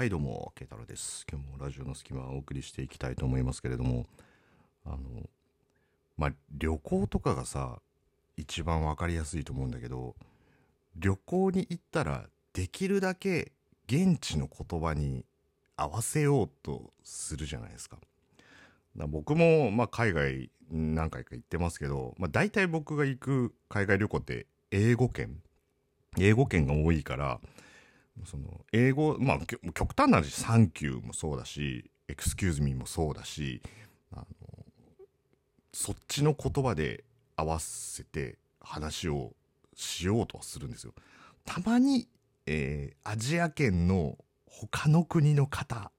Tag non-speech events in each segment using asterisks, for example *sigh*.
はいどうも慶太郎です今日もラジオの隙間をお送りしていきたいと思いますけれどもあのまあ旅行とかがさ一番分かりやすいと思うんだけど旅行に行ったらできるだけ現地の言葉に合わせようとするじゃないですか。だ僕も、まあ、海外何回か行ってますけど、まあ、大体僕が行く海外旅行って英語圏英語圏が多いからその英語まあ極端な話「サンキュー」もそうだし「エクスキューズミー」もそうだしあのそっちの言葉で合わせて話をしようとはするんですよ。たまに、えー、アジア圏の他の国の方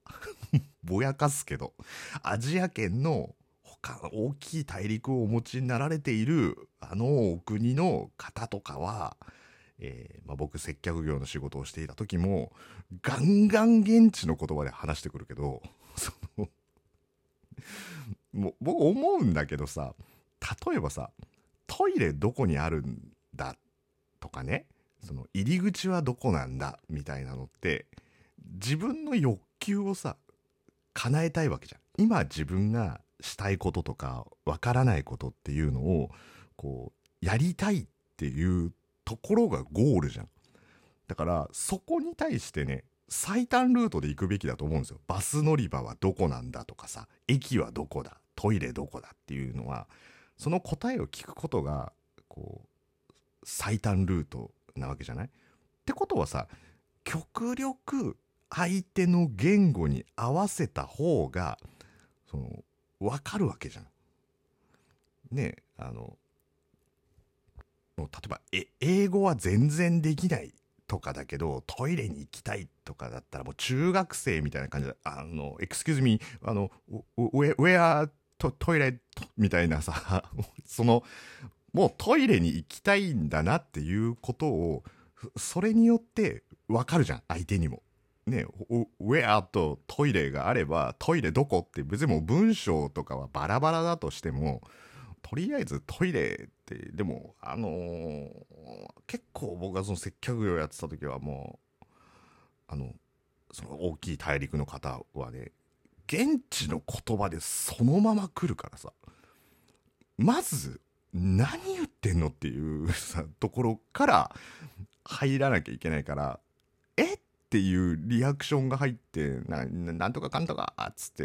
*laughs* ぼやかすけどアジア圏の他大きい大陸をお持ちになられているあのお国の方とかはえー、まあ、僕接客業の仕事をしていた時もガンガン現地の言葉で話してくるけどそのもう僕思うんだけどさ例えばさトイレどこにあるんだとかねその入り口はどこなんだみたいなのって自分の欲求をさ叶えたいわけじゃん。今自分がしたいこととかわからないことっていうのをこうやりたいっていうところがゴールじゃん。だからそこに対してね最短ルートで行くべきだと思うんですよ。バス乗り場はどこなんだとかさ駅はどこだトイレどこだっていうのはその答えを聞くことがこう最短ルートなわけじゃない？ってことはさ極力相手の言語に合わせた方がその分かるわけじゃん。ねあのもう例えばえ英語は全然できないとかだけどトイレに行きたいとかだったらもう中学生みたいな感じで「あのエクスキューズミーあのウェアトトイレみたいなさ *laughs* そのもうトイレに行きたいんだなっていうことをそれによって分かるじゃん相手にも。ね、ウェアとトイレがあればトイレどこって別にもう文章とかはバラバラだとしてもとりあえずトイレってでもあのー、結構僕がその接客業やってた時はもうあのその大きい大陸の方はね現地の言葉でそのまま来るからさまず何言ってんのっていうさところから入らなきゃいけないからえ？っていうリアクションが入ってななんとかかんとかっつって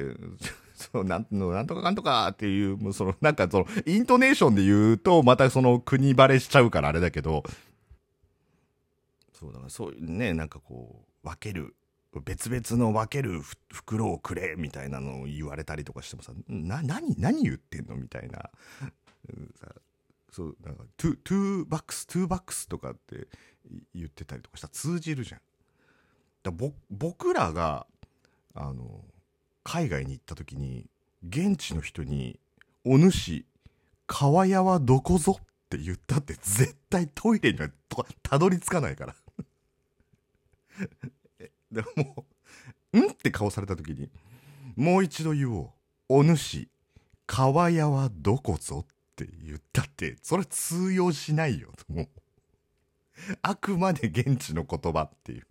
そう、なん、なんとかかんとかっていう、もうその、なんかその、イントネーションで言うと、またその、国バレしちゃうからあれだけど、そうだからそういうね、なんかこう、分ける、別々の分ける袋をくれみたいなのを言われたりとかしてもさ、な、何、何言ってんのみたいな。さそう、なんか、 two, two bucks, two bucks とかって言ってたりとかしたら通じるじゃん。だぼ僕らが、あの、海外に行った時に現地の人に「お主厠はどこぞ?」って言ったって絶対トイレにはたどり着かないから *laughs* でもう「ん?」って顔された時にもう一度言おう「お主川屋はどこぞ?」って言ったってそれ通用しないよもう *laughs* あくまで現地の言葉っていう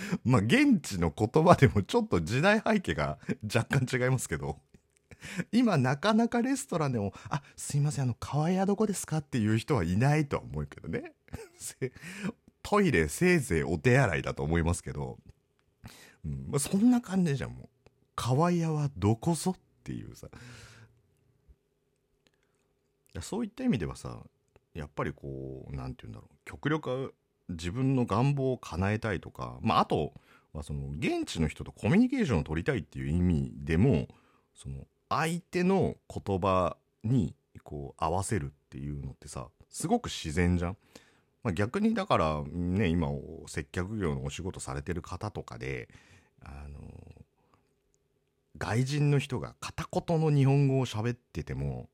*laughs* まあ、現地の言葉でもちょっと時代背景が *laughs* 若干違いますけど、今なかなかレストランでも、あ、すいません、あの、川屋どこですかっていう人はいないとは思うけどね。*laughs* トイレせいぜいお手洗いだと思いますけど、うんまあ、そんな感じじゃん、もう。川屋はどこぞっていうさ。そういった意味ではさ、やっぱりこう、なんて言うんだろう、極力自分の願望を叶えたいとか、まあ、あとはその現地の人とコミュニケーションを取りたいっていう意味でもその相手の言葉にこう合わせるっていうのってさすごく自然じゃん。まあ、逆にだからね今接客業のお仕事されてる方とかであの外人の人が片言の日本語を喋ってても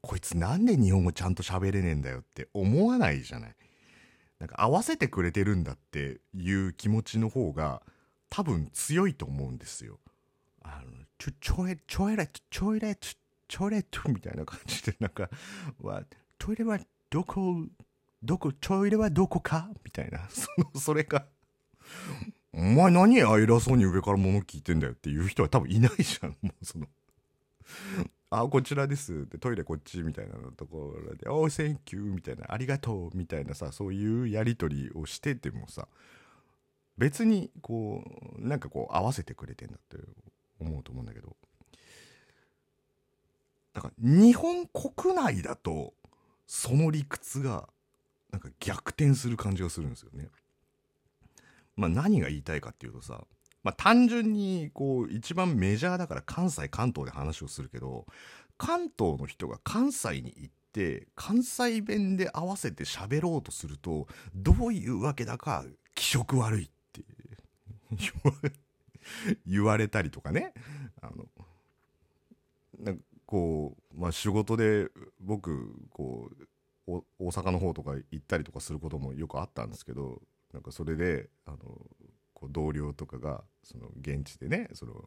こいつなんで日本語ちゃんと喋れねえんだよって思わないじゃない。なんか合わせてくれてるんだっていう気持ちの方が多分強いと思うんですよ。あのちょちょえちょえれちょえれちょえれとみたいな感じでなんかわトイレはどこどこトイレはどこか？みたいなそのそれがお前何偉そうに上から物聞いてんだよっていう人は多分いないじゃん。もうそのあ、こちらですでトイレこっちみたいなところで、おー、 thank you みたいな、ありがとうみたいなさ、そういうやりとりをしててもさ、別にこう、なんかこう合わせてくれてんだって思うと思うんだけど、だから日本国内だと、その理屈が、なんか逆転する感じがするんですよね。まあ何が言いたいかっていうとさ、まあ単純にこう一番メジャーだから関西関東で話をするけど、関東の人が関西に行って関西弁で合わせて喋ろうとするとどういうわけだか気色悪いって *laughs* 言われたりとかね。あのなんかこう、まあ、仕事で僕こう大阪の方とか行ったりとかすることもよくあったんですけどなんかそれであの同僚とかがその現地でねその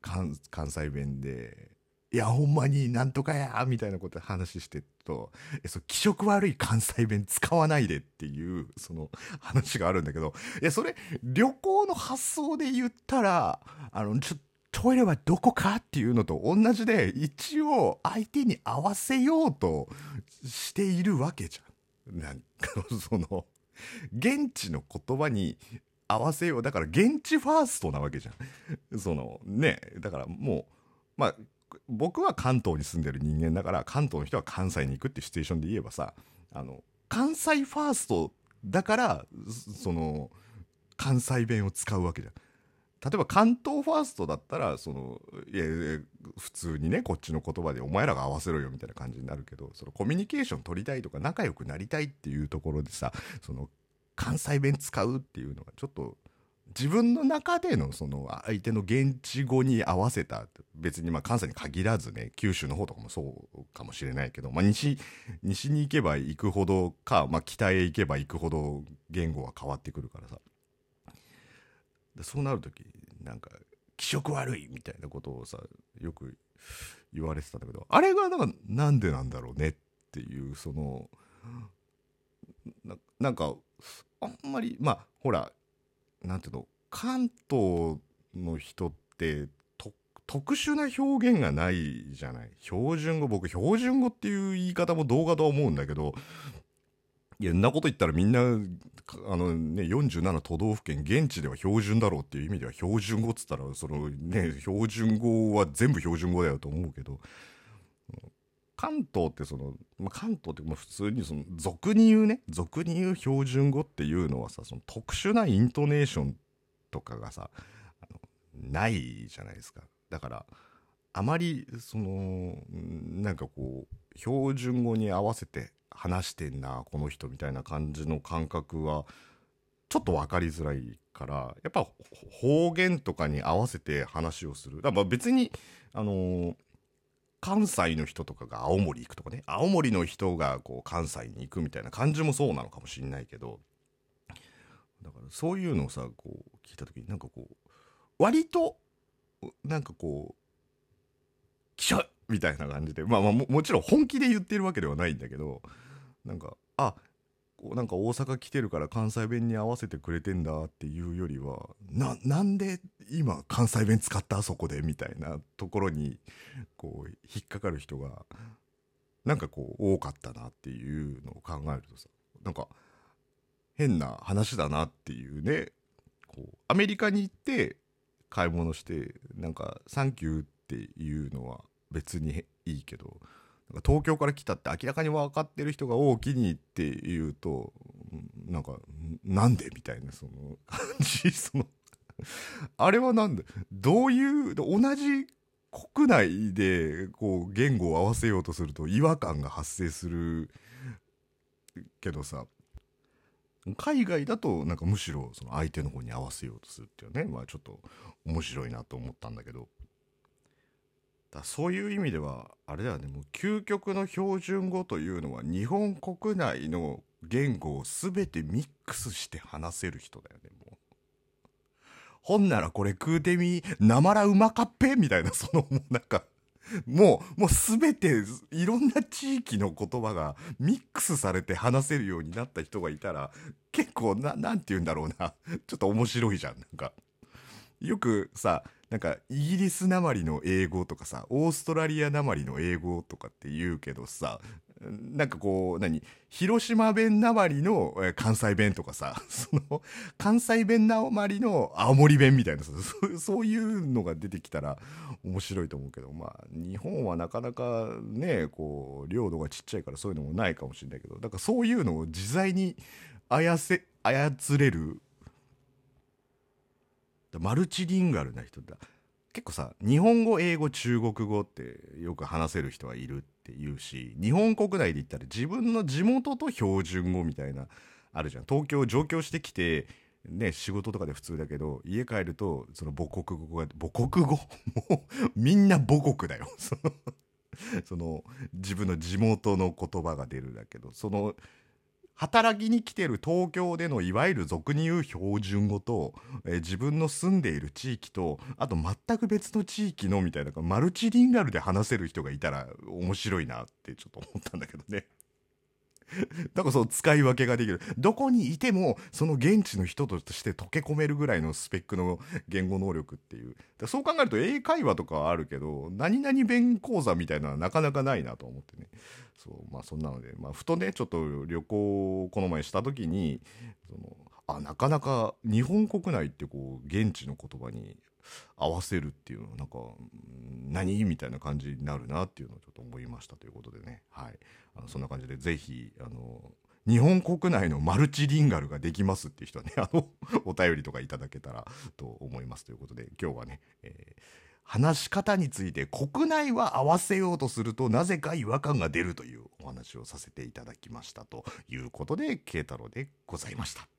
関西弁で「いやほんまになんとかや」みたいなこと話してると「えそ気色悪い関西弁使わないで」っていうその話があるんだけどいやそれ旅行の発想で言ったらあのちょっとトイレはどこかっていうのと同じで一応相手に合わせようとしているわけじゃん。なんかその現地の言葉に合わせようだから現地ファーストなわけじゃん。*laughs* そのねだからもうまあ僕は関東に住んでる人間だから関東の人は関西に行くってシチュエーションで言えばさあの関西ファーストだからその関西弁を使うわけじゃん。例えば関東ファーストだったらそのいや普通にねこっちの言葉でお前らが合わせろよみたいな感じになるけどそのコミュニケーション取りたいとか仲良くなりたいっていうところでさその関西弁使うっていうのはちょっと自分の中でのその相手の現地語に合わせた別にまあ関西に限らずね九州の方とかもそうかもしれないけど、まあ、西 *laughs* 西に行けば行くほどか、まあ、北へ行けば行くほど言語は変わってくるからさ。そうなる時なんか気色悪いみたいなことをさよく言われてたんだけどあれがなんかなんでなんだろうねっていうそのなんかあんまりまあほらなんていうの関東の人って特殊な表現がないじゃない。標準語僕標準語っていう言い方も動画とは思うんだけどいやんなこと言ったらみんな *laughs* あのね47都道府県現地では標準だろうっていう意味では標準語っつったらそのね標準語は全部標準語だよと思うけど関東ってその、まあ、関東ってまあ普通にその俗に言うね俗に言う標準語っていうのはさその特殊なイントネーションとかがさないじゃないですか。だからあまりそのなんかこう標準語に合わせて話してんなこの人みたいな感じの感覚はちょっと分かりづらいからやっぱ方言とかに合わせて話をする。だから別にあのー、関西の人とかが青森行くとかね。青森の人がこう関西に行くみたいな感じもそうなのかもしんないけど。だからそういうのをさこう聞いた時になんかこう割となんかこう「きしょみたいな感じで。まあまあもちろん本気で言ってるわけではないんだけど。なんかあなんか大阪来てるから関西弁に合わせてくれてんだっていうよりはななんで今関西弁使ったあそこでみたいなところにこう引っかかる人がなんかこう多かったなっていうのを考えるとさなんか変な話だなっていうねこうアメリカに行って買い物してなんか「サンキュー」っていうのは別にいいけどなんか東京から来たって明らかに分かってる人が大きにって言うとなんかなんで？みたいなその感じ。*laughs* そのあれはなんで？どういう同じ国内でこう言語を合わせようとすると違和感が発生するけどさ海外だとなんかむしろその相手の方に合わせようとするっていうねまあちょっと面白いなと思ったんだけど。だそういう意味ではあれだよねもう究極の標準語というのは日本国内の言語を全てミックスして話せる人だよねもうほんならこれ食うてみなまらうまかっぺみたいなそのもうなんかもう、もうすべて、いろんな地域の言葉がミックスされて話せるようになった人がいたら、結構な、なんて言うんだろうな。ちょっと面白いじゃん、なんか。よくさ、なんかイギリスなまりの英語とかさオーストラリアなまりの英語とかって言うけどさなんかこう何？広島弁なまりの関西弁とかさ *laughs* その関西弁なまりの青森弁みたいなさ *laughs* そういうのが出てきたら面白いと思うけどまあ日本はなかなかねこう領土がちっちゃいからそういうのもないかもしれないけどだからそういうのを自在に操れるマルチリンガルな人だ。結構さ日本語英語中国語ってよく話せる人はいるって言うし日本国内で言ったら自分の地元と標準語みたいなあるじゃん。東京上京してきてね仕事とかで普通だけど家帰るとその母国語が母国語もうみんな母国だよ。*laughs* その自分の地元の言葉が出るだけどその働きに来てる東京でのいわゆる俗に言う標準語と、えー、自分の住んでいる地域とあと全く別の地域のみたいなマルチリンガルで話せる人がいたら面白いなってちょっと思ったんだけどね。*laughs* だからその使い分けができる。どこにいても、その現地の人として溶け込めるぐらいのスペックの言語能力っていう。そう考えると英会話とかはあるけど、何々弁講座みたいなのはなかなかないなと思ってね。そう、まあそんなので、まあふとね、ちょっと旅行をこの前した時に、その、あ、なかなか日本国内ってこう、現地の言葉に合わせるっていうのはなんか何？みたいな感じになるなっていうのをちょっと思いましたということでねはいあのそんな感じでぜひあの日本国内のマルチリンガルができますっていう人はね *laughs* あのお便りとかいただけたらと思いますということで今日はね、えー話し方について国内は合わせようとするとなぜか違和感が出るというお話をさせていただきましたということで慶太郎でございました。